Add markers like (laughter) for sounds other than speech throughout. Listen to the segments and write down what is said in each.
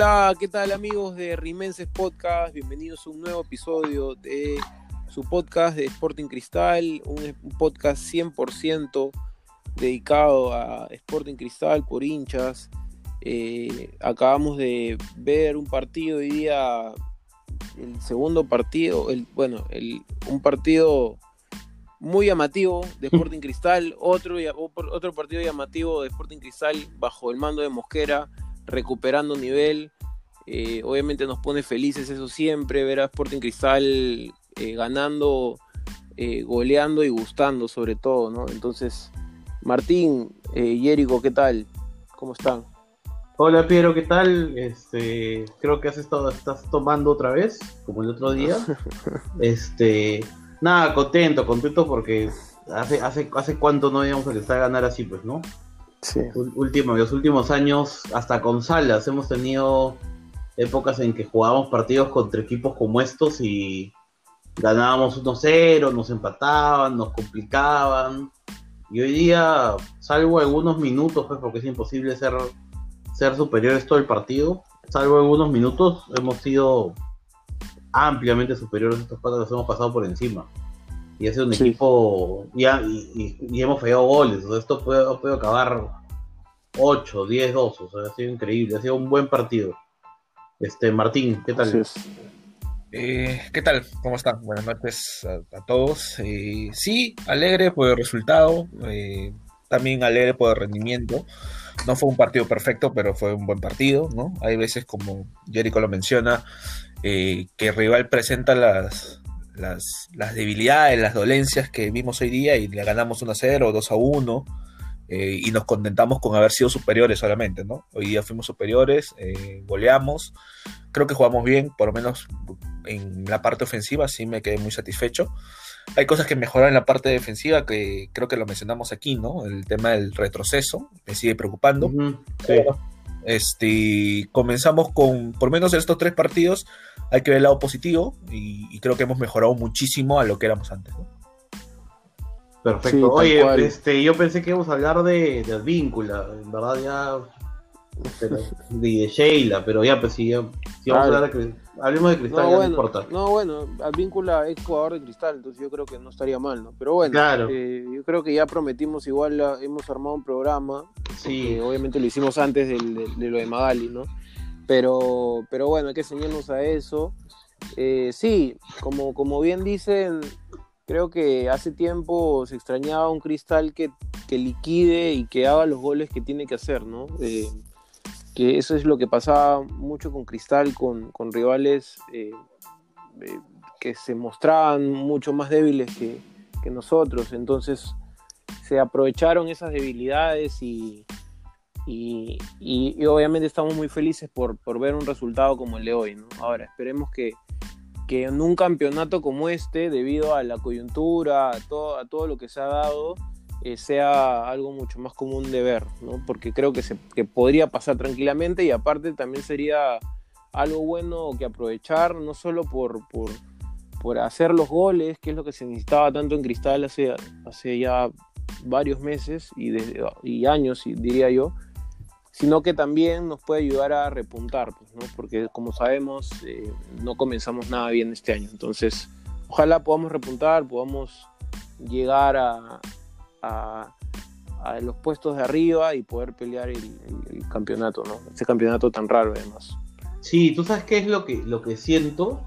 Hola, ¿qué tal amigos de Rimenses Podcast? Bienvenidos a un nuevo episodio de su podcast de Sporting Cristal, un, podcast 100% dedicado a Sporting Cristal por hinchas. Eh, acabamos de ver un partido hoy día, el segundo partido, el, bueno, el, un partido muy llamativo de (laughs) Sporting Cristal, otro, otro partido llamativo de Sporting Cristal bajo el mando de Mosquera recuperando nivel. Eh, obviamente nos pone felices eso siempre, ver a Sporting Cristal eh, ganando, eh, goleando y gustando sobre todo, ¿no? Entonces, Martín, Yérico, ¿qué tal? ¿Cómo están? Hola Piero, ¿qué tal? Este, creo que has estado, estás tomando otra vez, como el otro día. (laughs) este, nada, contento, contento porque hace, hace, hace cuánto no íbamos a estar a ganar así, pues, ¿no? Último, los últimos años, hasta con Salas, hemos tenido épocas en que jugábamos partidos contra equipos como estos y ganábamos 1-0, nos empataban, nos complicaban. Y hoy día, salvo algunos minutos, pues porque es imposible ser, ser superiores todo el partido, salvo algunos minutos, hemos sido ampliamente superiores a estos cuatro, los hemos pasado por encima. Y ha sido un equipo, y, y, hemos fallado goles, o sea, esto puede, puede acabar 8, 10, 2, o sea, ha sido increíble, ha sido un buen partido. Este, Martín, ¿qué tal? Eh, ¿Qué tal? ¿Cómo están? Buenas noches a, todos. Eh, sí, alegre por el resultado, eh, también alegre por el rendimiento. No fue un partido perfecto, pero fue un buen partido, ¿no? Hay veces, como Jericho lo menciona, que el rival presenta las, las, debilidades, las dolencias que vimos hoy día y le ganamos 1 a 0, 2 a 1 eh, y nos contentamos con haber sido superiores solamente, ¿no? Hoy día fuimos superiores, eh, goleamos, creo que jugamos bien, por lo menos en la parte ofensiva sí me quedé muy satisfecho. Hay cosas que mejorar en la parte defensiva que creo que lo mencionamos aquí, ¿no? El tema del retroceso me sigue preocupando. Este, comenzamos con, por lo menos en estos tres partidos, hay que ver el lado positivo y, y creo que hemos mejorado muchísimo a lo que éramos antes, ¿no? Perfecto. Oye, este, yo pensé que íbamos a hablar de, de Advíncula, en verdad ya de, Sheila, pero ya pues si, vamos a hablar de hablemos de Cristal, no, bueno, no importa. No, bueno, Advíncula es jugador de Cristal, entonces yo creo que no estaría mal, ¿no? Pero bueno, eh, yo creo que ya prometimos igual, hemos armado un programa, sí. obviamente lo hicimos antes de, lo de Magali, ¿no? Pero, pero bueno, hay que enseñarnos a eso. Eh, sí, como, como bien dicen, Creo que hace tiempo se extrañaba un cristal que, liquide y que haga los goles que tiene que hacer, ¿no? Eh, que eso es lo que pasaba mucho con Cristal, con, rivales eh, eh, que se mostraban mucho más débiles que, nosotros. Entonces se aprovecharon esas debilidades y, y, obviamente estamos muy felices por, por, ver un resultado como el de hoy. ¿no? Ahora, esperemos que, que en un campeonato como este, debido a la coyuntura, a todo, a todo lo que se ha dado, eh, sea algo mucho más común de ver, ¿no? porque creo que, se, podría pasar tranquilamente y aparte también sería algo bueno que aprovechar, no solo por, por, por hacer los goles, que es lo que se necesitaba tanto en Cristal hace, hace ya varios meses y, y años, diría yo, sino que también nos puede ayudar a repuntar, pues, ¿no? porque como sabemos eh, no comenzamos nada bien este año, entonces ojalá podamos repuntar, podamos llegar a, a, los puestos de arriba y poder pelear el, campeonato, ¿no? Ese campeonato tan raro además. Sí, tú sabes qué es lo que, lo que siento,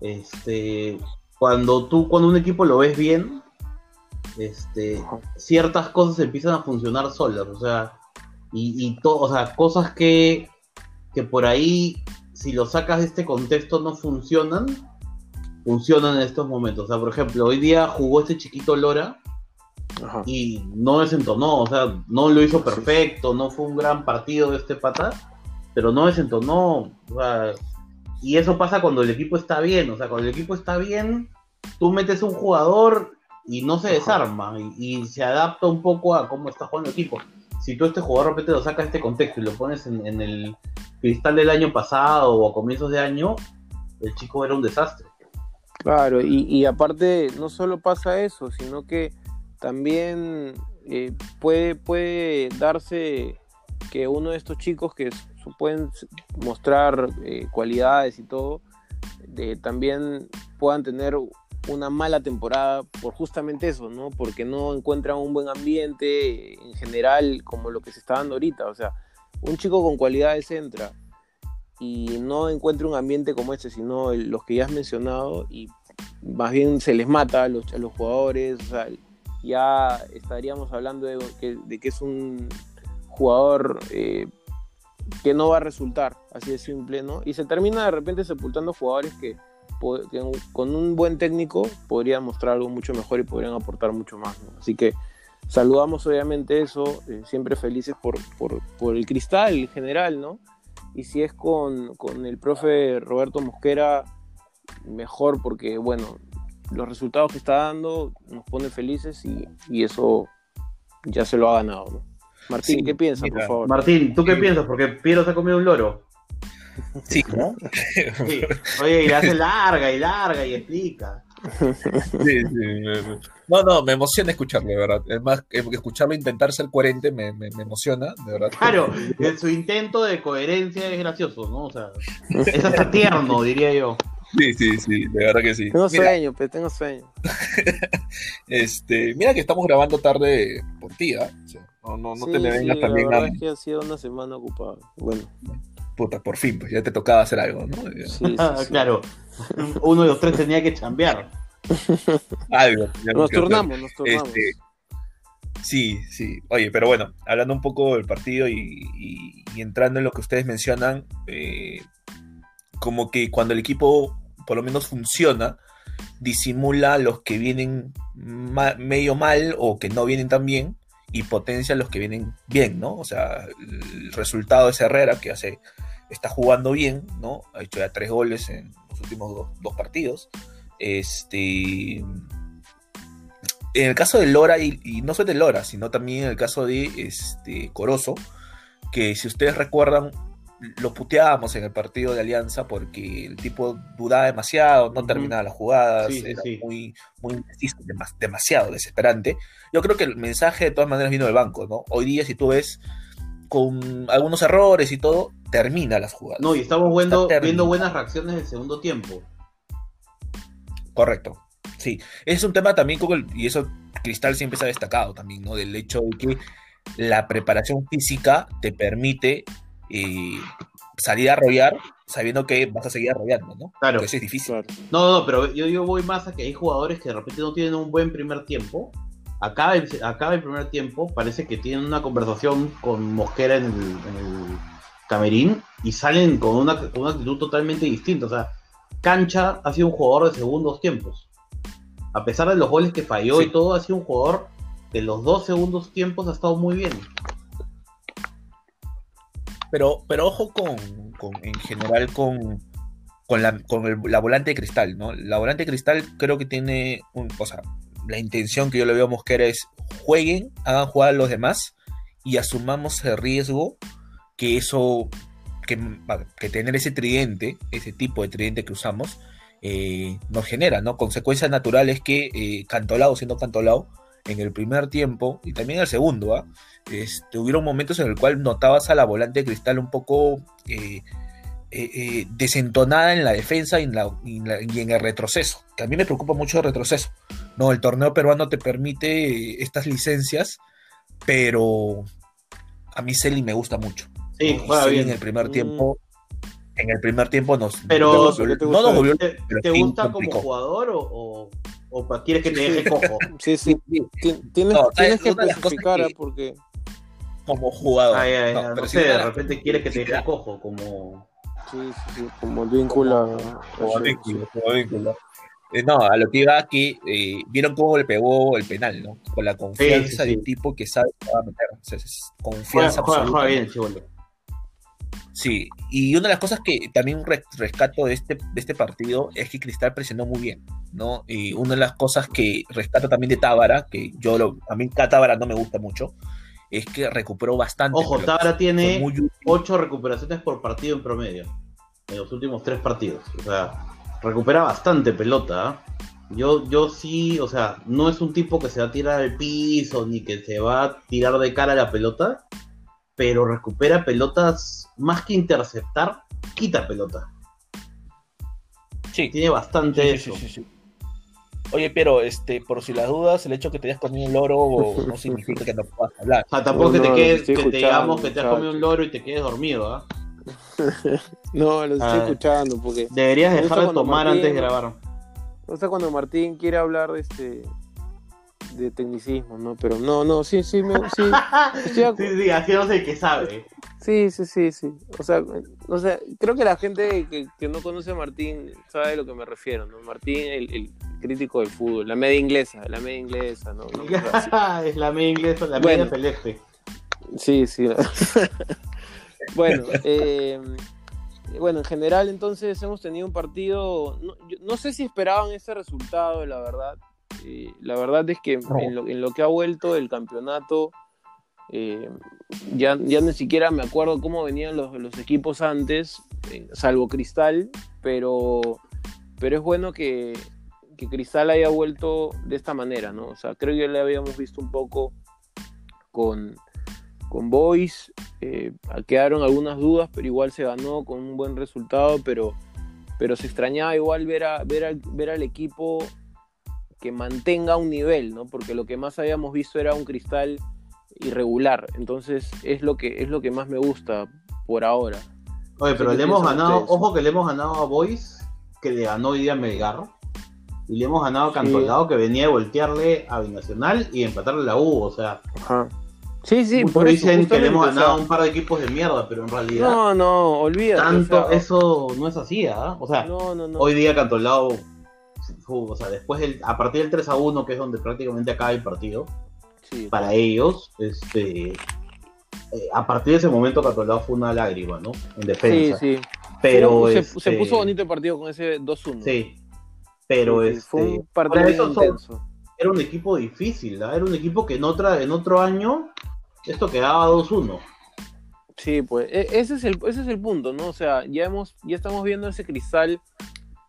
este, cuando tú, cuando un equipo lo ves bien, este, ciertas cosas empiezan a funcionar solas, o sea, y, y o sea, cosas que, que por ahí, si lo sacas de este contexto, no funcionan, funcionan en estos momentos. O sea, por ejemplo, hoy día jugó este chiquito Lora y no desentonó, o sea, no lo hizo perfecto, no fue un gran partido de este pata, pero no desentonó. O sea, y eso pasa cuando el equipo está bien, o sea, cuando el equipo está bien, tú metes un jugador y no se desarma y, y se adapta un poco a cómo está jugando el equipo si tú este jugador de repente lo sacas de este contexto y lo pones en, el cristal del año pasado o a comienzos de año, el chico era un desastre. Claro, y, aparte no solo pasa eso, sino que también eh, puede, puede darse que uno de estos chicos que pueden mostrar eh, cualidades y todo, también puedan tener una mala temporada por justamente eso, ¿no? Porque no encuentran un buen ambiente en general como lo que se está dando ahorita. O sea, un chico con cualidades entra y no encuentra un ambiente como este, sino los que ya has mencionado y más bien se les mata a los, jugadores, ya estaríamos hablando de que, es un jugador eh, que no va a resultar, así de simple, ¿no? Y se termina de repente sepultando jugadores que, con un buen técnico podrían mostrar algo mucho mejor y podrían aportar mucho más, Así que saludamos obviamente eso, eh, siempre felices por, por, el cristal en general, ¿no? Y si es con, con el profe Roberto Mosquera, mejor porque, bueno, los resultados que está dando nos pone felices y, eso ya se lo ha ganado. ¿no? Martín, ¿qué piensas, por favor? Martín, ¿tú qué piensas? Porque Piero se ha comido un loro. Sí, (laughs) ¿no? Oye, y la hace larga y larga y explica. Sí, sí. No, no, me emociona escucharlo, de verdad. Es más, escucharlo intentar ser coherente me, me, emociona, de verdad. Claro, su intento de coherencia es gracioso, ¿no? O sea, es hasta tierno, diría yo. Sí, sí, sí, de verdad que sí. Tengo sueño, pero tengo sueño. (laughs) este, mira que estamos grabando tarde por ti, ¿ah? no, no, no te me vengas también la verdad es que ha sido una semana ocupada. Bueno. Puta, por fin, pues ya te tocaba hacer algo, ¿no? Sí, claro. Uno de los tres tenía que chambear. (laughs) algo. Nos turnamos, nos turnamos. Este, sí, sí. Oye, pero bueno, hablando un poco del partido y, y, entrando en lo que ustedes mencionan, eh, como que cuando el equipo por lo menos funciona, disimula los que vienen medio mal o que no vienen tan bien y potencia los que vienen bien, ¿no? O sea, el resultado es Herrera, que hace, está jugando bien, ¿no? Ha hecho ya tres goles en los últimos dos, partidos. Este. En el caso de Lora, y, no solo de Lora, sino también en el caso de este, Corozo, que si ustedes recuerdan, lo puteábamos en el partido de Alianza porque el tipo dudaba demasiado, no terminaba las jugadas, era muy, muy demasiado desesperante. Yo creo que el mensaje de todas maneras vino del banco, ¿no? Hoy día, si tú ves con algunos errores y todo, termina las jugadas. No, y estamos viendo, viendo buenas reacciones del segundo tiempo. Correcto. Sí, es un tema también, y eso Cristal siempre se ha destacado también, ¿no? Del hecho de que la preparación física te permite y salir a arrollar sabiendo que vas a seguir arrollando, ¿no? Claro. eso es difícil. No, no, pero yo, yo voy más a que hay jugadores que de repente no tienen un buen primer tiempo. Acaba el, acaba el primer tiempo, parece que tienen una conversación con Mosquera en el, camerín y salen con una, actitud totalmente distinta. O sea, Cancha ha sido un jugador de segundos tiempos. A pesar de los goles que falló y todo, ha sido un jugador de los dos segundos tiempos ha estado muy bien. Pero, pero ojo con, en general con, con, la, volante de cristal, ¿no? La volante de cristal creo que tiene un, o sea, la intención que yo le veo a Mosquera es jueguen, hagan jugar a los demás y asumamos el riesgo que eso, que, tener ese tridente, ese tipo de tridente que usamos, eh, nos genera, ¿no? Consecuencias naturales que eh, Cantolao, siendo Cantolao, en el primer tiempo y también en el segundo, este, hubieron momentos en el cual notabas a la volante de cristal un poco eh, eh, eh, desentonada en la defensa y en, la, y, en, el retroceso, que a mí me preocupa mucho el retroceso. No, el torneo peruano te permite estas licencias, pero a mí Celi me gusta mucho. Sí, bien. en el primer tiempo. En el primer tiempo nos. Pero, no nos volvió. ¿Te, te gusta como jugador o, o quieres que te deje cojo? Sí, sí. Tienes, tienes que especificar que... porque como jugador. no, pero si de repente quieres que te deje cojo, como. Sí, sí, como el vínculo. Como vínculo, como vínculo. Eh, no, a lo que iba aquí, eh, vieron cómo le pegó el penal, ¿no? Con la confianza del tipo que sabe que va a meter. O sea, es confianza juega, juega, bien, Sí, y una de las cosas que también rescato de este, de este partido es que Cristal presionó muy bien, ¿no? Y una de las cosas que rescato también de Tábara, que yo lo, a mí Tábara no me gusta mucho, es que recuperó bastante. Ojo, Tábara tiene ocho recuperaciones por partido en promedio, en los últimos tres partidos. O sea, recupera bastante pelota. ¿ah? Yo, yo sí, o sea, no es un tipo que se va a tirar al piso ni que se va a tirar de cara a la pelota, pero recupera pelotas más que interceptar, quita pelota. Sí. Tiene bastante eso. Oye, pero este, por si las dudas, el hecho de que te hayas comido un loro no significa que no puedas hablar. O sea, tampoco que te quedes, que te digamos que te has comido un loro y te quedes dormido, ¿ah? (laughs) no, lo estoy ah. escuchando porque. Deberías dejar de tomar antes de grabar. O sea, cuando Martín quiere hablar de este de tecnicismo, ¿no? Pero no, no, sí, sí, me, sí. (laughs) sí, sí, así no sé qué sabe. Sí, sí, sí, sí. O sea, o sea creo que la gente que, no conoce a Martín sabe a lo que me refiero, ¿no? Martín, el, crítico del fútbol, la media inglesa, la media inglesa, ¿no? (laughs) es la media inglesa, la media celeste. Sí, sí. (laughs) bueno, eh, bueno, en general entonces hemos tenido un partido, no, no sé si esperaban ese resultado, la verdad, la verdad es que en, lo, que ha vuelto el campeonato, eh, ya, ya ni siquiera me acuerdo cómo venían los, los equipos antes, eh, salvo Cristal, pero, pero es bueno que, que, Cristal haya vuelto de esta manera, ¿no? O sea, creo que le habíamos visto un poco con, con Boys, eh, quedaron algunas dudas, pero igual se ganó con un buen resultado, pero, pero se extrañaba igual ver, a, ver, ver al equipo que mantenga un nivel, ¿no? Porque lo que más habíamos visto era un cristal irregular. Entonces es lo que, es lo que más me gusta por ahora. Oye, pero le hemos ganado, ojo que le hemos ganado a Boys, que le ganó hoy día Melgar. Y le hemos ganado a Cantolao, que venía a voltearle a Binacional y empatarle a la U, o sea. Ajá. Sí, sí, por dicen que le hemos ganado a un par de equipos de mierda, pero en realidad. No, no, olvídate. Tanto, eso no es así, ¿ah? O sea, hoy día Cantolao o sea, después a partir del 3 a 1, que es donde prácticamente acaba el partido, para ellos, este, eh, a partir de ese momento Catolado fue una lágrima, ¿no? En defensa. Sí, sí. Pero se, se, este, puso bonito el partido con ese 2-1. Sí. Pero este, fue un partido intenso. Era un equipo difícil, ¿no? Era un equipo que en, otra, en otro año esto quedaba 2-1. Sí, pues e, ese es, el, ese es el punto, ¿no? O sea, ya, hemos, ya estamos viendo ese cristal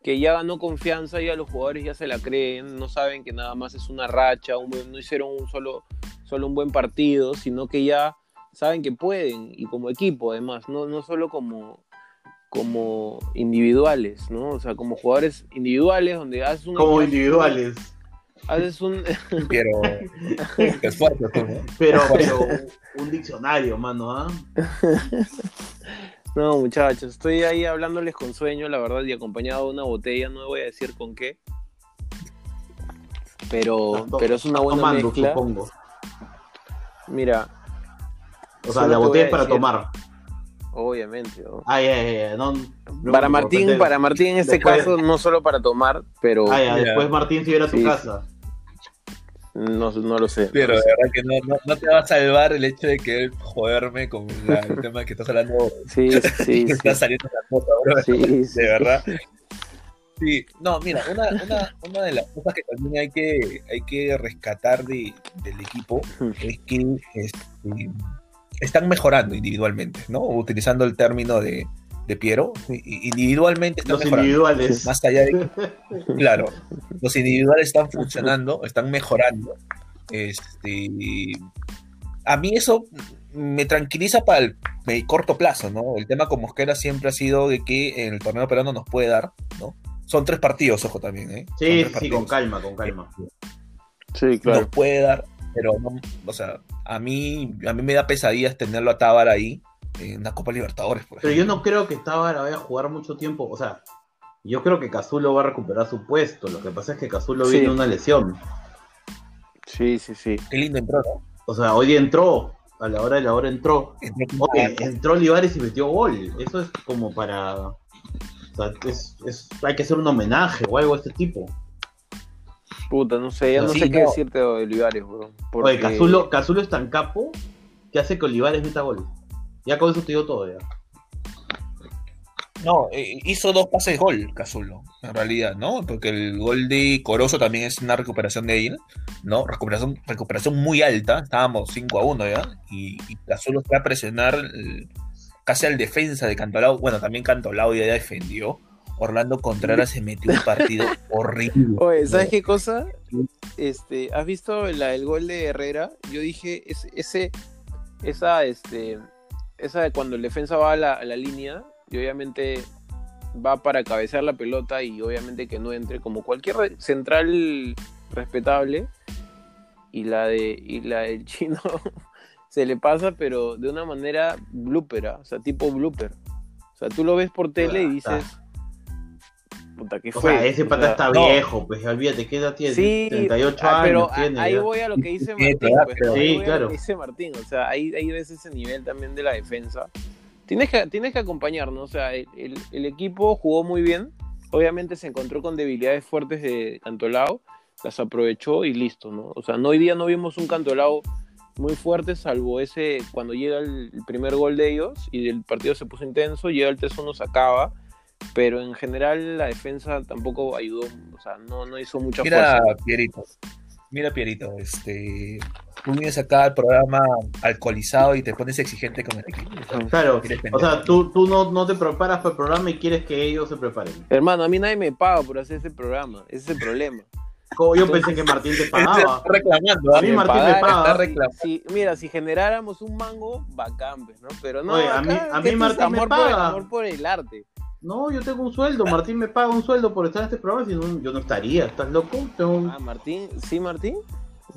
que ya ganó confianza, ya los jugadores ya se la creen, no saben que nada más es una racha, no hicieron un solo, solo un buen partido, sino que ya saben que pueden, y como equipo además, no, no solo como, como individuales, ¿no? O sea, como jugadores individuales donde haces un... Como individuales. (laughs) Haces un... (laughs) Pero... es fuerte, pero, pero un diccionario, mano, ¿ah? (laughs) No, muchachos, estoy ahí hablándoles con sueño, la verdad, y acompañado de una botella, no voy a decir con qué. Pero, pero es una buena tomando, mezcla. Supongo. Mira. O sea, la botella es para tomar. Obviamente. ¿no? No, para Martín, para Martín en este caso, no solo para tomar, pero. Ay, después Martín se iba a tu casa. No, no lo sé. Pero de verdad que no, no, te va a salvar el hecho de que joderme con el (laughs) tema que estás hablando. Sí, (laughs) sí. estás saliendo la foto, bro. Sí, (laughs) de verdad. Sí, no, mira, una, una, una, de las cosas que también hay que, hay que rescatar de, del equipo es que este, están mejorando individualmente, ¿no? Utilizando el término de, de Piero, individualmente están los individuales. Más allá de (laughs) claro, los individuales están funcionando, están mejorando. Este, a mí eso me tranquiliza para el, corto plazo, ¿no? El tema con Mosquera siempre ha sido de que en el torneo peruano nos puede dar, ¿no? Son tres partidos, ojo también, ¿eh? Sí, sí, con calma, con calma. Sí, claro. Nos puede dar, pero no, o sea, a mí, a mí me da pesadillas tenerlo a Tábara ahí en una Copa Libertadores. Por Pero yo no creo que Tábara vaya a jugar mucho tiempo. O sea, yo creo que Cazulo va a recuperar su puesto. Lo que pasa es que Cazulo viene una lesión. Sí, sí, sí. Qué lindo entró, ¿no? O sea, hoy entró. A la hora de la hora entró. Entró, entró Olivares y metió gol. Eso es como para. O sea, es, hay que hacer un homenaje o algo a este tipo. Puta, no sé, ya no sé qué decirte de Olivares, bro. Oye, Cazulo, Cazulo es tan capo que hace que Olivares meta gol. Ya con eso te digo todo ya. No, eh, hizo dos pases gol, Cazulo, en realidad, ¿no? Porque el gol de Corozo también es una recuperación de él, ¿no? Recuperación, recuperación muy alta, estábamos 5 a 1 ya, y, y Cazulo fue a presionar casi al defensa de Cantolao, bueno, también Cantolao ya defendió, Orlando Contreras se metió un partido (laughs) horrible. Oye, ¿sabes qué cosa? Este, ¿has visto el gol de Herrera? Yo dije, ese, esa, este, esa de cuando el defensa va a la, línea y obviamente va para cabecear la pelota y obviamente que no entre como cualquier central respetable y la de y la del (laughs) chino se le pasa pero de una manera blooper, ¿ah? o sea, tipo blooper. O sea, tú lo ves por tele y dices Puta, ¿qué fue? O sea, ese pata está viejo, pues olvídate, ¿qué edad tiene? Sí, 38 ah, años. Pero ahí voy a lo que dice Martín. Pues, sí, claro. dice Martín, o sea, ahí, ahí ves ese nivel también de la defensa. Tienes que, tienes que acompañarnos, o sea, el, el, equipo jugó muy bien. Obviamente se encontró con debilidades fuertes de Cantolao, las aprovechó y listo, ¿no? O sea, no, hoy día no vimos un Cantolao muy fuerte, salvo ese cuando llega el, primer gol de ellos y el partido se puso intenso, llega el 3-1, se acaba pero en general la defensa tampoco ayudó, o sea, no, no hizo mucha Mira, Pierito, mira, Pierito, este, tú vienes acá al programa alcoholizado y te pones exigente con el equipo. Claro, o sea, tú, tú no, no, te preparas para el programa y quieres que ellos se preparen. Hermano, a mí nadie me paga por hacer ese programa, ese es el problema. yo pensé que Martín te (laughs) pagaba. reclamando. A mí Martín me paga. mira, si generáramos un mango, bacán, pues, ¿no? Pero no, a mí, a mí Martín me paga. amor por el arte. No, yo tengo un sueldo. Martín me paga un sueldo por estar en este programa. Si no, yo no estaría. ¿Estás loco? Ah, Martín. ¿Sí, Martín?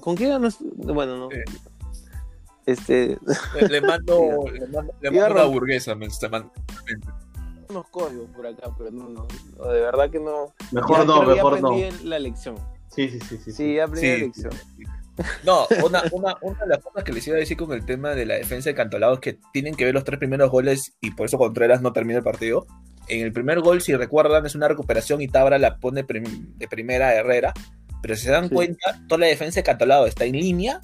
¿Con qué ganas? Bueno, no. Este. (laughs) Le, mando, le mando, le mando una burguesa. Me, mando. Unos códigos por acá, pero no, no, De verdad que no. Mejor no, mejor no. la lección. Sí, sí, sí. Sí, sí aprendí la lección. No, una, una, una, de las cosas que les iba a decir con el tema de la defensa de Cantolao es que tienen que ver los tres primeros goles y por eso Contreras no termina el partido en el primer gol, si recuerdan, es una recuperación y Tabra la pone de primera a Herrera. Pero si se dan cuenta, toda la defensa de Catolado está en línea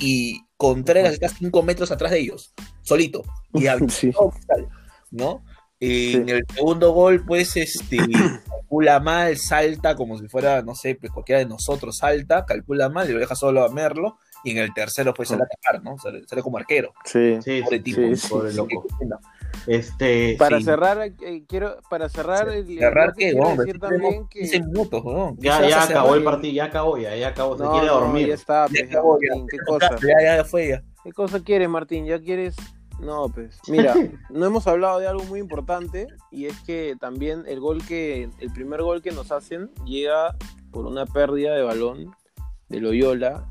y Contreras está 5 metros atrás de ellos, solito. Y (laughs) ¿no? Y en el segundo gol, pues, este, (clears throat) calcula mal, salta como si fuera, no sé, pues cualquiera de nosotros salta, calcula mal y lo deja solo a Merlo. Y en el tercero, pues, sale a atacar, ¿no? Sale, como arquero. Sí, sí, tipo, este, para cerrar, eh, quiero, para cerrar, el, cerrar decir también que 15 minutos, Ya, ya acabó el partido, ya acabó, ya, ya acabó, se quiere dormir. ya está, ya pues, acabó, Martín, ¿qué cosa? Ya, ya fue ya. ¿Qué cosa quieres, Martín? ¿Ya quieres? No, pues, mira, (laughs) no hemos hablado de algo muy importante y es que también el gol que, el primer gol que nos hacen llega por una pérdida de balón de Loyola,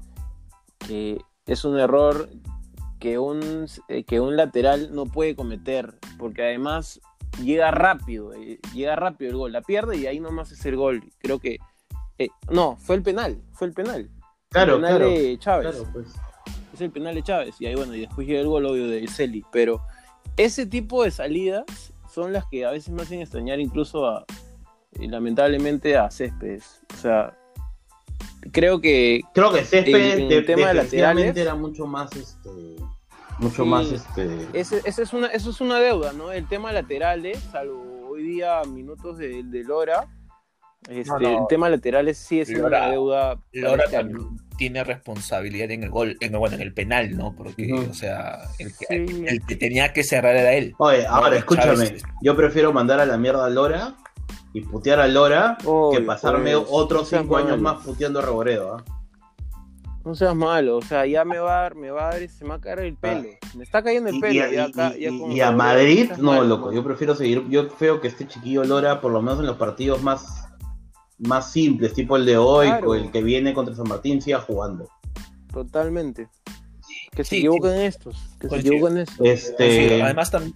que es un error que un, eh, que un lateral no puede cometer, porque además llega rápido, eh, llega rápido el gol, la pierde y ahí nomás es el gol. Creo que, eh, no, fue el penal, fue el penal. Claro, el penal de Chávez. pues. Es el penal de Chávez, y ahí bueno, y después llega el gol obvio de Celi, pero ese tipo de salidas son las que a veces me hacen extrañar incluso a, lamentablemente a Céspedes. O sea, creo que creo que Céspedes el, tema de laterales era mucho más este mucho más este ese, es una eso es una deuda no el tema laterales salvo hoy día minutos de, de Lora este, el tema laterales sí es una deuda Lora este tiene responsabilidad en el gol en, bueno en el penal no porque o sea el que, tenía que cerrar era él. Oye ahora escúchame yo prefiero mandar a la mierda a Lora y putear a Lora que pasarme otros cinco años más puteando a Reboredo. ¿ah? No seas malo, o sea, ya me va a dar, me va a dar, se me va a caer el pelo. Me está cayendo el pelo. Y, a Madrid, no, loco. Yo prefiero seguir. Yo creo que este chiquillo Lora, por lo menos en los partidos más, más simples, tipo el de hoy, o el que viene contra San Martín, siga jugando. Totalmente. Que se equivoquen estos. Que se equivoquen estos. Este... además, también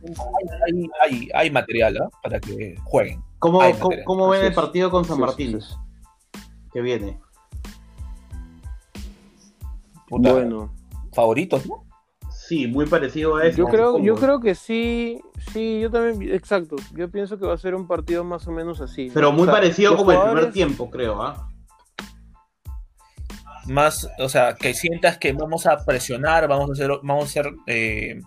hay, hay, hay material ¿ah? para que jueguen. ¿Cómo, cómo, ven el partido con San Martín? que viene. bueno. Favoritos, ¿no? Sí, muy parecido a eso. Yo creo, yo creo que sí, sí, yo también, exacto. Yo pienso que va a ser un partido más o menos así. Pero muy parecido como el primer tiempo, creo, ¿ah? Más, o sea, que sientas que vamos a presionar, vamos a hacer, vamos a hacer, eh,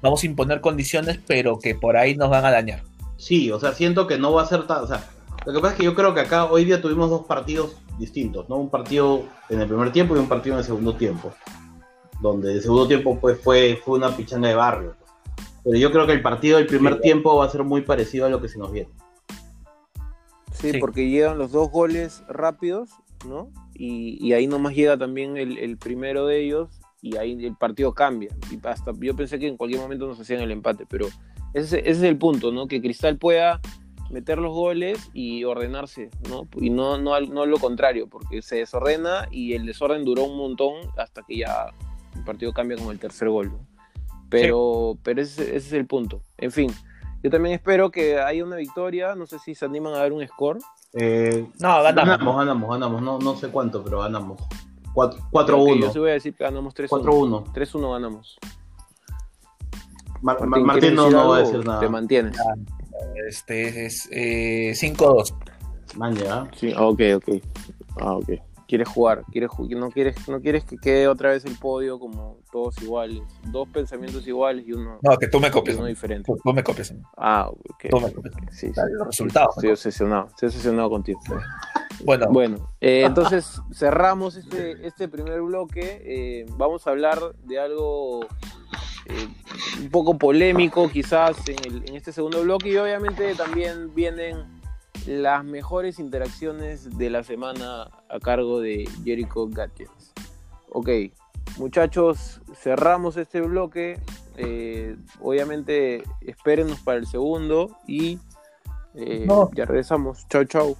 vamos a imponer condiciones, pero que por ahí nos van a dañar. Sí, o sea, siento que no va a ser tan. O sea, lo que pasa es que yo creo que acá hoy día tuvimos dos partidos distintos, ¿no? Un partido en el primer tiempo y un partido en el segundo tiempo. Donde el segundo tiempo pues fue, fue una pichanga de barrio. Pero yo creo que el partido del primer tiempo va a ser muy parecido a lo que se nos viene. Sí, porque llegan los dos goles rápidos, ¿no? Y, ahí nomás llega también el, el primero de ellos y ahí el partido cambia. Y hasta yo pensé que en cualquier momento nos hacían el empate, pero ese, ese es el punto, ¿no? Que Cristal pueda meter los goles y ordenarse, ¿no? Y no, no, no lo contrario, porque se desordena y el desorden duró un montón hasta que ya el partido cambia con el tercer gol. Pero, pero ese, es el punto. En fin, yo también espero que haya una victoria. No sé si se animan a dar un score. Eh, no, ganamos. Ganamos, ganamos, No, no sé cuánto, pero ganamos. 4-1. yo sí voy a decir que ganamos 3-1. 4-1. 3-1 ganamos. Martín, no, no va a decir nada. Te mantienes. Este es eh, 5-2. Man, ya. Sí, ok, ok. Ah, ok. Quieres jugar, quieres no quieres, no quieres que quede otra vez el podio como todos iguales, dos pensamientos iguales y uno. No, que tú me copies. Uno diferente. Tú, me copies. Ah, ok. Tú me copies. Sí, sí. Los resultados. Estoy obsesionado, estoy obsesionado contigo. Bueno, bueno eh, entonces cerramos este, este primer bloque. Eh, vamos a hablar de algo eh, un poco polémico quizás en, este segundo bloque y obviamente también vienen las mejores interacciones de la semana a cargo de Jericho Gadgets. Ok, muchachos, cerramos este bloque. Eh, obviamente espérenos para el segundo y eh, ya regresamos. Chau, chau.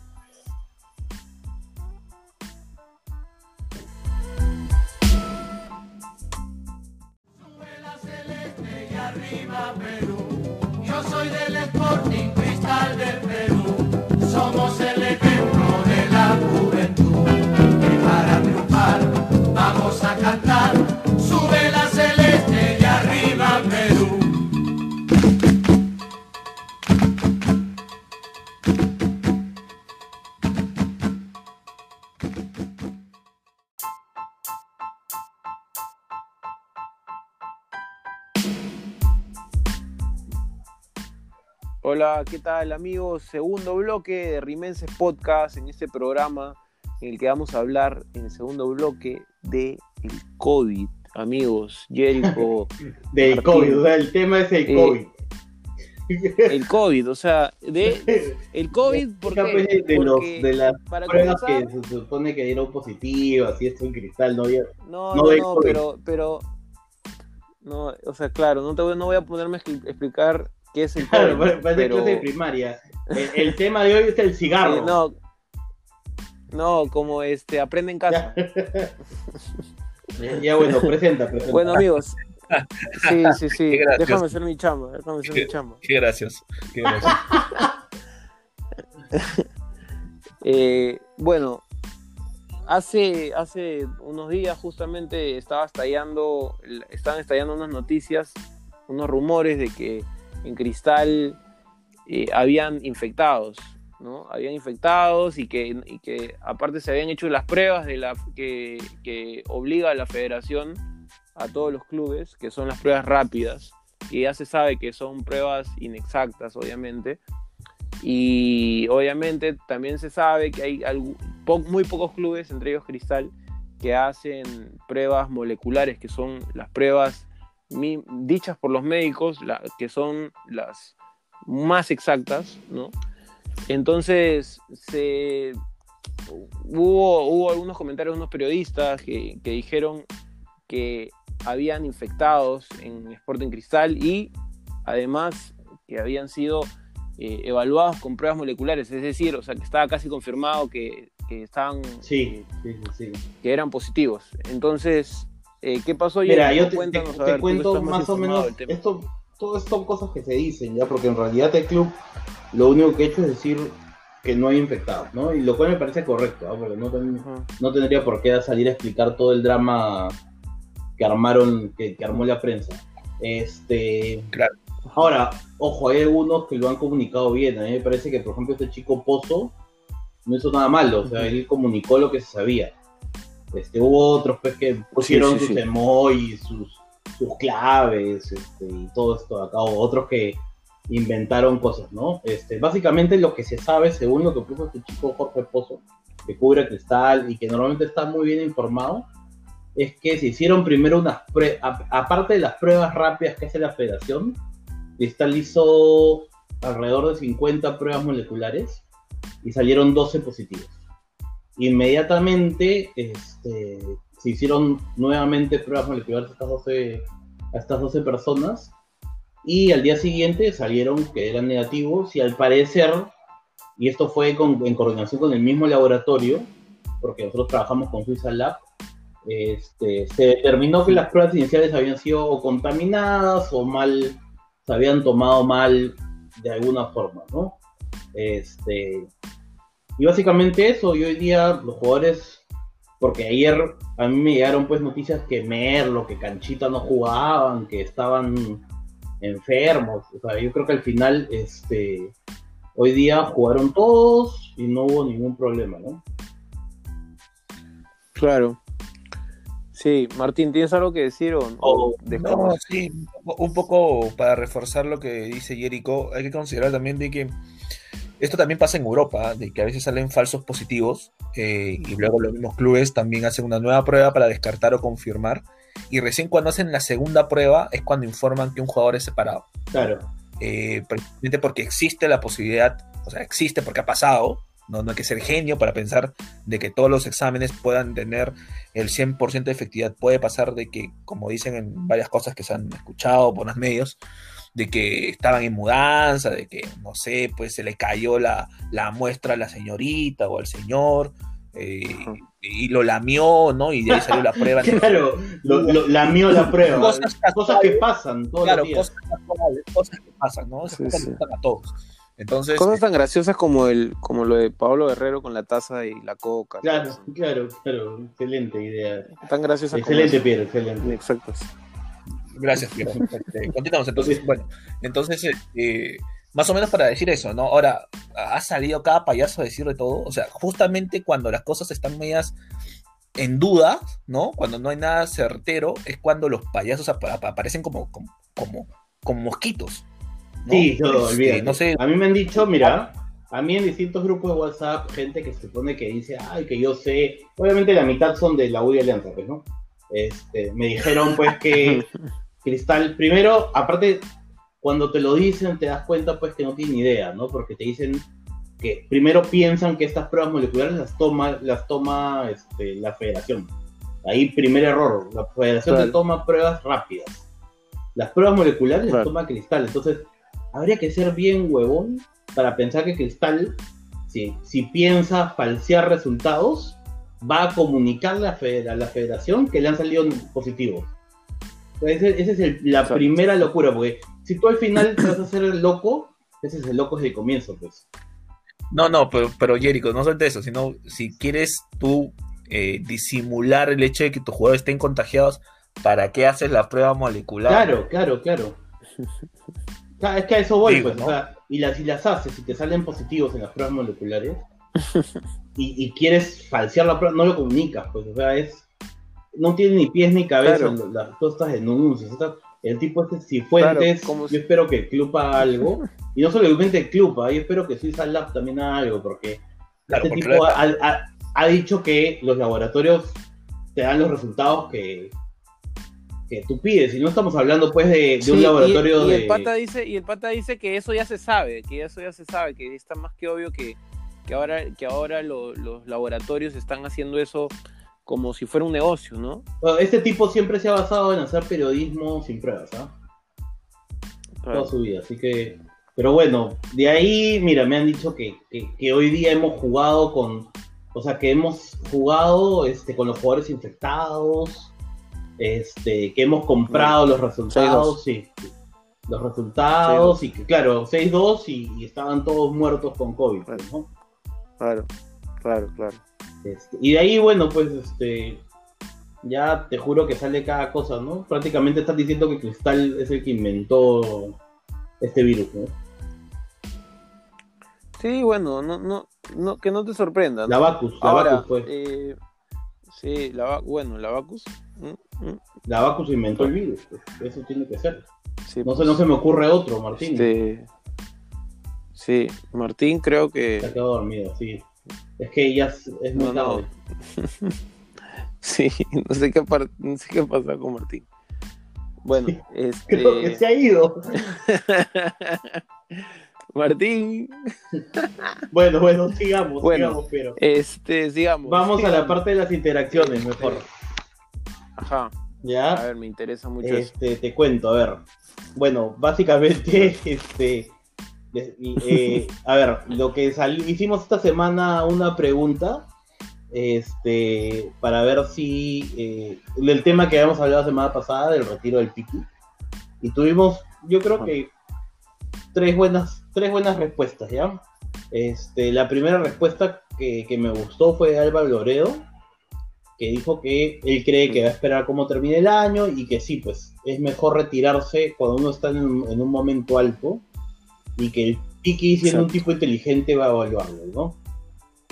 Hola, ¿qué tal amigos? Segundo bloque de Rimenses Podcast en este programa en el que vamos a hablar en el segundo bloque de el COVID, amigos. Jericho. (laughs) Del COVID, o sea, el tema es el eh, COVID. el COVID, o sea, de el COVID (laughs) porque, de, los, de las pruebas que se supone que dieron positivas y esto en cristal no había no no, no, pero pero no, o sea, claro, no te voy, no voy a ponerme a explicar qué es el claro, parece clase de primaria. El, tema de hoy es el cigarro. no, no, como este, aprende en casa. ya (laughs) bueno, presenta, presenta. Bueno, amigos. Sí, (laughs) sí, sí. Déjame hacer mi chamba. Déjame hacer mi chamba. Qué gracias. Qué gracias. (laughs) eh, bueno, hace, hace unos días justamente estaba estallando, estaban estallando unas noticias, unos rumores de que en Cristal eh, habían infectados, ¿no? Habían infectados y que, que aparte se habían hecho las pruebas de la, que, que obliga a la federación a todos los clubes, que son las pruebas rápidas, y ya se sabe que son pruebas inexactas, obviamente. Y obviamente también se sabe que hay muy pocos clubes, entre ellos Cristal, que hacen pruebas moleculares, que son las pruebas dichas por los médicos, que son las más exactas, ¿no? Entonces, se, hubo, hubo algunos comentarios de unos periodistas que, dijeron que habían infectados en Sporting Cristal y además que habían sido eh, evaluados con pruebas moleculares, es decir, o sea, que estaba casi confirmado que, que estaban, sí, eh, que eran positivos. Entonces, eh, ¿Qué pasó? Mira, yo te, cuento más, o menos, esto, todo esto son cosas que se dicen ya, porque en realidad el club lo único que ha hecho es decir que no hay infectados, ¿no? Y lo cual me parece correcto, ¿no? porque no, tendría por qué salir a explicar todo el drama que armaron, que, armó la prensa. Este, claro. Ahora, ojo, hay algunos que lo han comunicado bien. A mí me parece que, por ejemplo, este chico Pozo no hizo nada malo, o sea, él comunicó lo que se sabía. Este, hubo otros pues, que pusieron sus emojis, sus, sus claves este, y todo esto acá, o otros que inventaron cosas, ¿no? Este, básicamente lo que se sabe, según lo que puso este chico Jorge Pozo, que cubre cristal y que normalmente está muy bien informado, es que se hicieron primero unas pruebas, aparte de las pruebas rápidas que hace la federación, Cristal hizo alrededor de 50 pruebas moleculares y salieron 12 positivos inmediatamente este, se hicieron nuevamente pruebas moleculares a estas 12, a estas 12 personas y al día siguiente salieron que eran negativos y al parecer, y esto fue en coordinación con el mismo laboratorio, porque nosotros trabajamos con Suiza Lab, este, se determinó que las pruebas iniciales habían sido contaminadas o mal, se habían tomado mal de alguna forma, ¿no? Este, y básicamente eso, y hoy día los jugadores, porque ayer a mí me llegaron pues noticias que Merlo, que Canchita no jugaban, que estaban enfermos, o sea, yo creo que al final, este, hoy día jugaron todos y no hubo ningún problema, ¿no? Claro. Sí, Martín, ¿tienes algo que decir o, oh, no? sí, un poco para reforzar lo que dice Jericho, hay que considerar también de que esto también pasa en Europa, de que a veces salen falsos positivos eh, y luego los mismos clubes también hacen una nueva prueba para descartar o confirmar. Y recién cuando hacen la segunda prueba es cuando informan que un jugador es separado. Claro. Eh, precisamente porque existe la posibilidad, o sea, existe porque ha pasado, no, no hay que ser genio para pensar de que todos los exámenes puedan tener el 100% de efectividad. Puede pasar de que, como dicen en varias cosas que se han escuchado por los medios, de que estaban en mudanza, de que, no sé, pues se le cayó la, muestra a la señorita o al señor, eh, y lo lamió, ¿no? Y de ahí salió la prueba. (laughs) claro, lo, lamió la prueba. Cosas, que pasan todos claro, Cosas, cosas, que pasan, ¿no? Esas cosas que pasan a todos. Entonces, Cosas tan graciosas como el como lo de Pablo Guerrero con la taza y la coca. Claro, claro, claro, excelente idea. Tan graciosa Excelente, Piero, excelente. Exacto. Gracias, (laughs) este, continuamos. Entonces, bueno, entonces, eh, más o menos para decir eso, ¿no? Ahora, ha salido cada payaso a decir de todo. O sea, justamente cuando las cosas están medias en duda, ¿no? Cuando no hay nada certero, es cuando los payasos aparecen como, como, como, mosquitos. Sí, no, este, no sé. A mí me han dicho, mira, a mí en distintos grupos de WhatsApp, gente que se supone que dice, ay, que yo sé. Obviamente la mitad son de la U Alianza, pues, ¿no? Este, me dijeron, pues, que (laughs) Cristal, primero, aparte, cuando te lo dicen, te das cuenta pues que no tienen idea, ¿no? Porque te dicen que primero piensan que estas pruebas moleculares las toma, las toma este, la federación. Ahí primer error, la federación te toma pruebas rápidas. Las pruebas moleculares las toma Cristal. Entonces, habría que ser bien huevón para pensar que Cristal, si, si piensa falsear resultados, va a comunicarle a la federación que le han salido positivos. Esa es la primera locura, porque si tú al final te vas a hacer el loco, ese es el loco desde el comienzo, pues. No, no, pero, pero Jericho, no solamente eso, sino si quieres tú eh, disimular el hecho de que tus jugadores estén contagiados, ¿para qué haces la prueba molecular? Claro, claro, claro. (laughs) es que a eso voy, pues. O sea, y las, si las haces, si te salen positivos en las pruebas moleculares, y, y, quieres falsear la prueba, no lo comunicas, pues. O sea, es no tiene ni pies ni cabeza las, todas estas denuncias. el tipo este Cifuentes, (laughs) yo espero que el club haga algo. Y no solamente el club, yo espero que Suiza Lab también haga algo, porque este tipo ha, dicho que los laboratorios te dan los resultados que, que tú pides. Y no estamos hablando pues de, un laboratorio y, y El pata dice, y el pata dice que eso ya se sabe, que eso ya se sabe, que está más que obvio que, que ahora, que ahora los laboratorios están haciendo eso como si fuera un negocio, ¿no? este tipo siempre se ha basado en hacer periodismo sin pruebas, ¿ah? Toda su vida, así que... Pero bueno, de ahí, mira, me han dicho que, hoy día hemos jugado con... O sea, que hemos jugado este, con los jugadores infectados, este, que hemos comprado los resultados, sí, los resultados, y que claro, 6-2 y, estaban todos muertos con COVID, ¿no? Claro, claro, claro. Este, y de ahí, bueno, pues este ya te juro que sale cada cosa, ¿no? Prácticamente estás diciendo que Cristal es el que inventó este virus, ¿no? Sí, bueno, no, no, no que no te sorprenda. La Vacus, la Ahora, fue. Eh, sí, la, bueno, la Vacus. Mm, mm. La Vacus inventó el virus, pues, eso tiene que ser. no, sé, no se me ocurre otro, Martín. Este, sí, Martín creo que... Se ha quedado dormido, sí. Es que ya es muy no, (laughs) sí, no sé, qué no sé qué pasa con Martín. Bueno, este... creo que se ha ido. (laughs) Martín. (laughs) bueno, bueno, sigamos, sigamos, pero. Este, sigamos. Vamos a la parte de las interacciones, mejor. Ajá. ¿Ya? A ver, me interesa mucho este, Te cuento, a ver. Bueno, básicamente, este. Eh, (laughs) a ver, lo que hicimos esta semana una pregunta este, para ver si eh, el tema que habíamos hablado la semana pasada del retiro del Piki. Y tuvimos, yo creo que tres buenas, tres buenas respuestas, ¿ya? Este, la primera respuesta que, me gustó fue de Álvaro Loredo, que dijo que él cree que va a esperar cómo termine el año y que sí, pues es mejor retirarse cuando uno está en un, momento alto y que el Piki, siendo un tipo inteligente, va a evaluarlo, ¿no?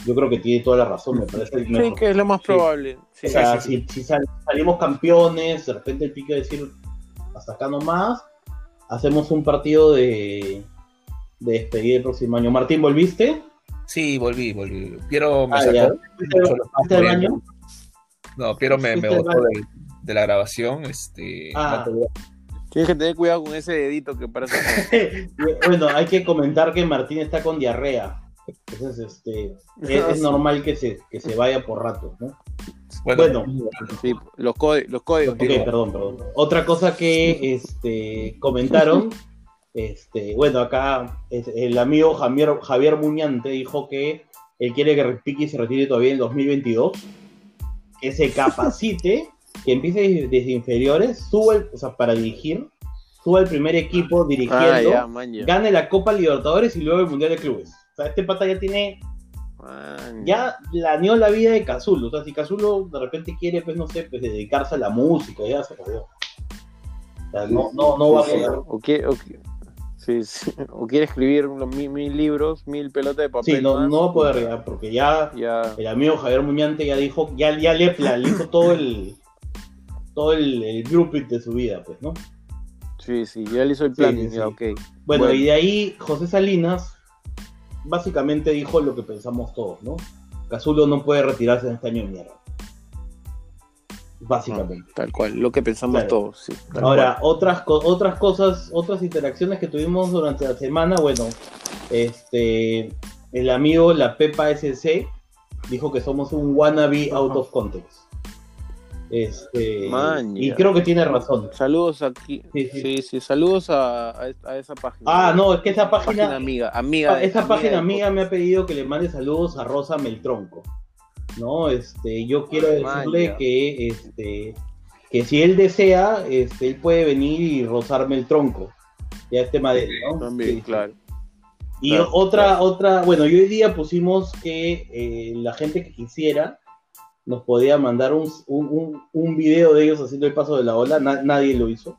yo creo que tiene toda la razón, me parece. Sí, que es lo más probable. o sea, si, salimos campeones, de repente el pique decir, hasta acá nomás, hacemos un partido de, de despedida el próximo año. Martín, ¿volviste? Sí, volví, volví. Piero me ah, sacó. ¿Fuiste baño? No, Piero me, me botó de, la grabación. Este, ah. Tienes que tener cuidado con ese dedito que parece. (laughs) bueno, hay que comentar que Martín está con diarrea. Entonces, este, es, (laughs) normal que se, que se vaya por rato, ¿no? Bueno, los, los códigos. perdón, perdón. Otra cosa que este, comentaron, este, bueno, acá el amigo Javier, Javier Muñante dijo que él quiere que Ricky se retire todavía en 2022, que se capacite, (laughs) que empiece desde inferiores, suba, o sea, para dirigir, suba el primer equipo dirigiendo, ah, gane la Copa Libertadores y luego el Mundial de Clubes este pata ya tiene. Ya planeó la vida de Cazulo. O sea, si Cazulo de repente quiere, pues no sé, pues dedicarse a la música, ya se jodió. O sea, no, no, no va a poder. O quiere, o, sí, sí. o quiere escribir mil, libros, mil pelotas de papel. Sí, no, no va a poder, porque ya, ya, el amigo Javier Muñante ya dijo, ya, ya le, le hizo todo el todo el, el grouping de su vida, pues, ¿no? Sí, sí, ya le hizo el plan, ya, ok. bueno, y de ahí José Salinas básicamente dijo lo que pensamos todos, ¿no? Cazulo no puede retirarse en este año de mierda. Básicamente. Ah, tal cual, lo que pensamos todos, sí. Ahora, otras, otras cosas, otras interacciones que tuvimos durante la semana, bueno, este, el amigo La Pepa SC dijo que somos un wannabe out of context. Este, y creo que tiene razón. Saludos aquí. Sí, sí, saludos a, esa página. Ah, no, es que esa página. amiga, amiga. Ah, esa página amiga me ha pedido que le mande saludos a Rosa Meltronco. No, este, yo quiero decirle que, este, que si él desea, este, él puede venir y rozarme el tronco. Ya este madera, ¿no? También, claro. Y otra, otra, bueno, y hoy día pusimos que eh, la gente que quisiera nos podía mandar un, un, un, video de ellos haciendo el paso de la ola, nadie lo hizo.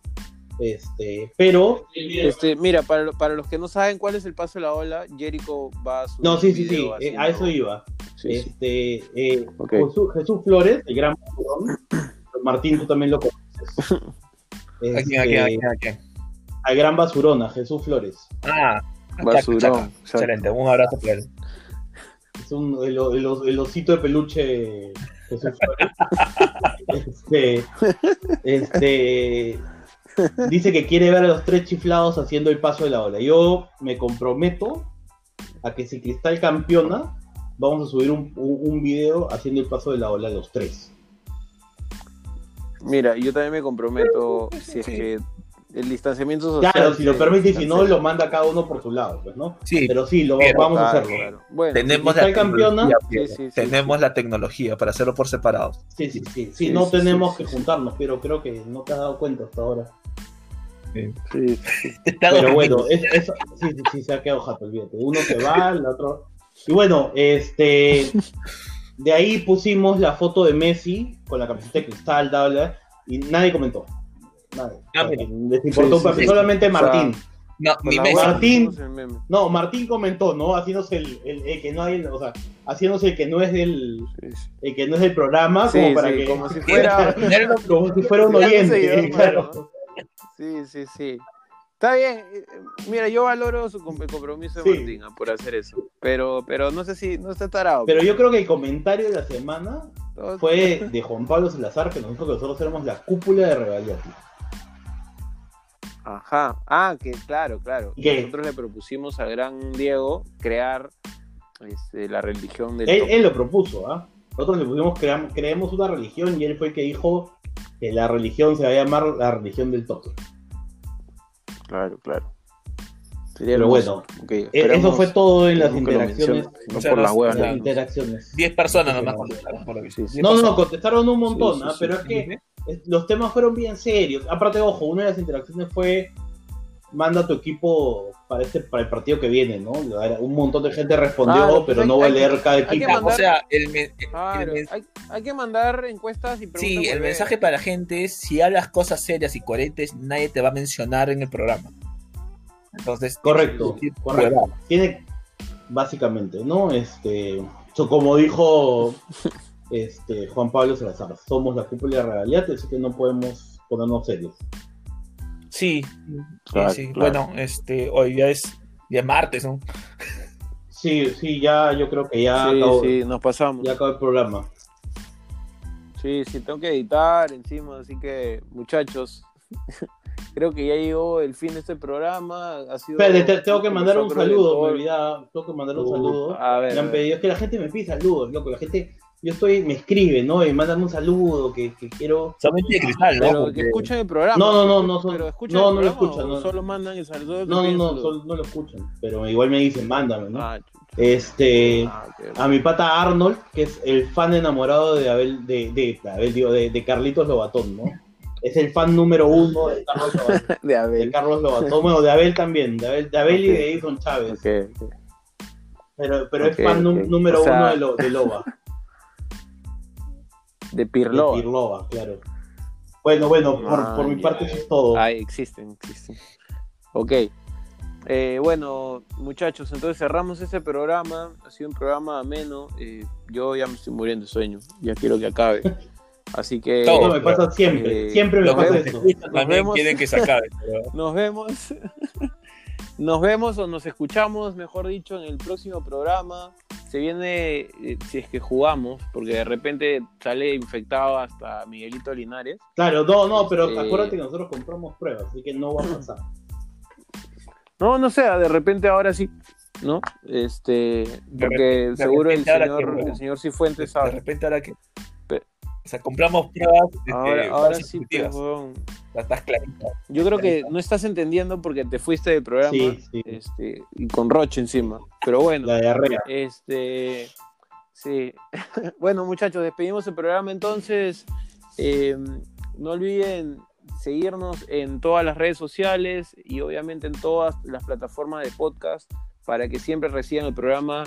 Este, pero. Este, mira, para, para, los que no saben cuál es el paso de la ola, Jericho va a subir. No, sí, sí, sí, eh, a eso iba. este, eh, Jesús, Flores, el gran (coughs) Martín, tú también lo conoces. (laughs) Este, aquí, aquí, aquí, Al gran basurón, a Jesús Flores. Ah, basurón. Excelente, un abrazo para Es un, el, el, osito de peluche este, este, dice que quiere ver a los tres chiflados haciendo el paso de la ola. Yo me comprometo a que si Cristal campeona, vamos a subir un, un, video haciendo el paso de la ola de los tres. Mira, yo también me comprometo, si es que el distanciamiento social. Claro, si lo permite y si no, lo manda cada uno por su lado, pues, ¿no? Sí. Pero sí, lo vamos a hacerlo. Bueno, tenemos la campeona, tenemos la tecnología para hacerlo por separado. Sí, sí, sí. Sí, no tenemos que juntarnos, pero creo que no te has dado cuenta hasta ahora. Sí, sí. (laughs) Pero bueno, eso, sí, sí, sí, se ha quedado jato, olvídate. Uno se va, el otro. Y bueno, este. De ahí pusimos la foto de Messi con la camiseta de cristal, y nadie comentó. Ah, les importó solamente Martín. No, Martín, no, Martín comentó, ¿no? Haciéndose el, el, que no hay, o sea, haciéndose el que no es del, el que no es del programa, como para que, como si (laughs) fuera, (laughs) como si fuera un oyente, (laughs) claro. Sí, sí, sí. Está bien, eh, mira, yo valoro su compromiso de Martín ah, por hacer eso, pero, pero no sé si no está tarado. Pero yo creo que el comentario de la semana fue de Juan Pablo Salazar, que nos dijo que nosotros éramos la cúpula de Regalía. Ajá. Ah, que claro, claro. Nosotros le propusimos al gran Diego crear este, la religión del. Él, él lo propuso, ¿ah? Nosotros le pusimos, creamos una religión y él fue el que dijo, que la religión se va a llamar la religión del toque. Claro, claro. Pero bueno, e-, eso fue todo en las interacciones. No por las huevas. Las interacciones. 10 personas nomás contestaron por lo No, no, contestaron un montón, ¿ah? pero es que los temas fueron bien serios. Aparte, ojo, una de las interacciones fue manda tu equipo para este para el partido que viene, ¿no? Un montón de gente respondió, pero no voy a leer cada equipo. o sea, el, hay, que mandar encuestas y preguntas. Sí, el mensaje para la gente es si hablas cosas serias y coherentes, nadie te va a mencionar en el programa. Entonces, correcto, correcto. Tiene básicamente, ¿no? Este, como dijo este Juan Pablo Salazar, somos la cúpula de realidad, así que no podemos ponernos serios. Sí, sí, Bueno, este, hoy ya es día martes, ¿no? Sí, sí, ya yo creo que ya sí, sí, nos pasamos. Ya acabó el programa. Sí, sí, tengo que editar encima, así que muchachos, (laughs) creo que ya llegó el fin de este programa. Ha sido tengo que mandar un saludo, me olvidaba, tengo que mandar un uh, saludo. A ver, me han pedido, es que la gente me pide saludos, loco, la gente yo estoy, me escribe, ¿no? Y mandan un saludo, que, que quiero. Solamente de cristal, ¿no? Pero que escuchan el programa. No, no, no, no, pero escuchan no, no lo escuchan. No, solo mandan el saludo. No, no, no, no lo escuchan. Pero igual me dicen, mándame, ¿no? Ah, este, ah, a mi pata Arnold, que es el fan enamorado de Abel, de, de, Abel, digo, de, de Carlitos Lobatón, ¿no? Es el fan número uno de Carlos (laughs) Lobatón. de Abel. De Carlos Lobatón, bueno, de Abel también, de Abel, de Abel y de Edson Chávez. Okay, Pero, pero es fan número uno de, lo, de Loba. De Pirloa. De Pirloa, claro. Bueno, bueno, por, por mi parte eso es todo. Ah, existen, existen. Ok. Eh, bueno, muchachos, entonces cerramos este programa. Ha sido un programa ameno. Eh, yo ya me estoy muriendo de sueño. Ya quiero que acabe. (laughs) Así que. Todo me pasa siempre. Eh, siempre me pasa esto. (laughs) Nos vemos. quieren que se acabe. Nos vemos. Nos vemos o nos escuchamos, mejor dicho, en el próximo programa. Se viene, eh, si es que jugamos, porque de repente sale infectado hasta Miguelito Linares. Claro, no, no, pero este, acuérdate que nosotros compramos pruebas, así que no va a pasar. No, no sé, de repente ahora sí, ¿no? Este, porque seguro el señor, el señor Cifuentes sabe. De repente ahora que o sea, compramos pruebas. Este, ahora, sí, pero, estás clarita. Yo creo que no estás entendiendo porque te fuiste del programa Este, y con Roche encima. Pero bueno. La diarrea. Este. Sí. (laughs) bueno, muchachos, despedimos el programa entonces. Eh, no olviden seguirnos en todas las redes sociales y obviamente en todas las plataformas de podcast para que siempre reciban el programa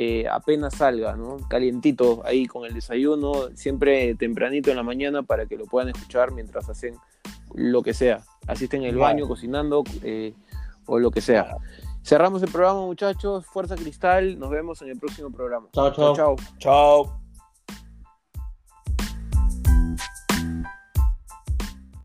eh, apenas salga, ¿no? Calientito ahí con el desayuno, siempre tempranito en la mañana para que lo puedan escuchar mientras hacen lo que sea, asisten en el baño, cocinando eh, o lo que sea. Cerramos el programa, muchachos. Fuerza Cristal. Nos vemos en el próximo programa. Chao, chao. Chao. Chao.